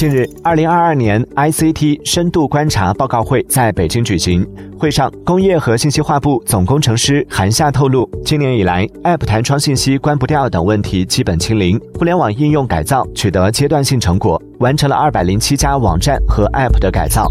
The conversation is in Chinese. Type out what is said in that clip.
近日二零二二年 ict 深度观察报告会在北京举行。会上工业和信息化部总工程师韩夏透露今年以来 app 弹窗信息关不掉等问题基本清零互联网应用改造取得阶段性成果完成了二百零七家网站和 app 的改造。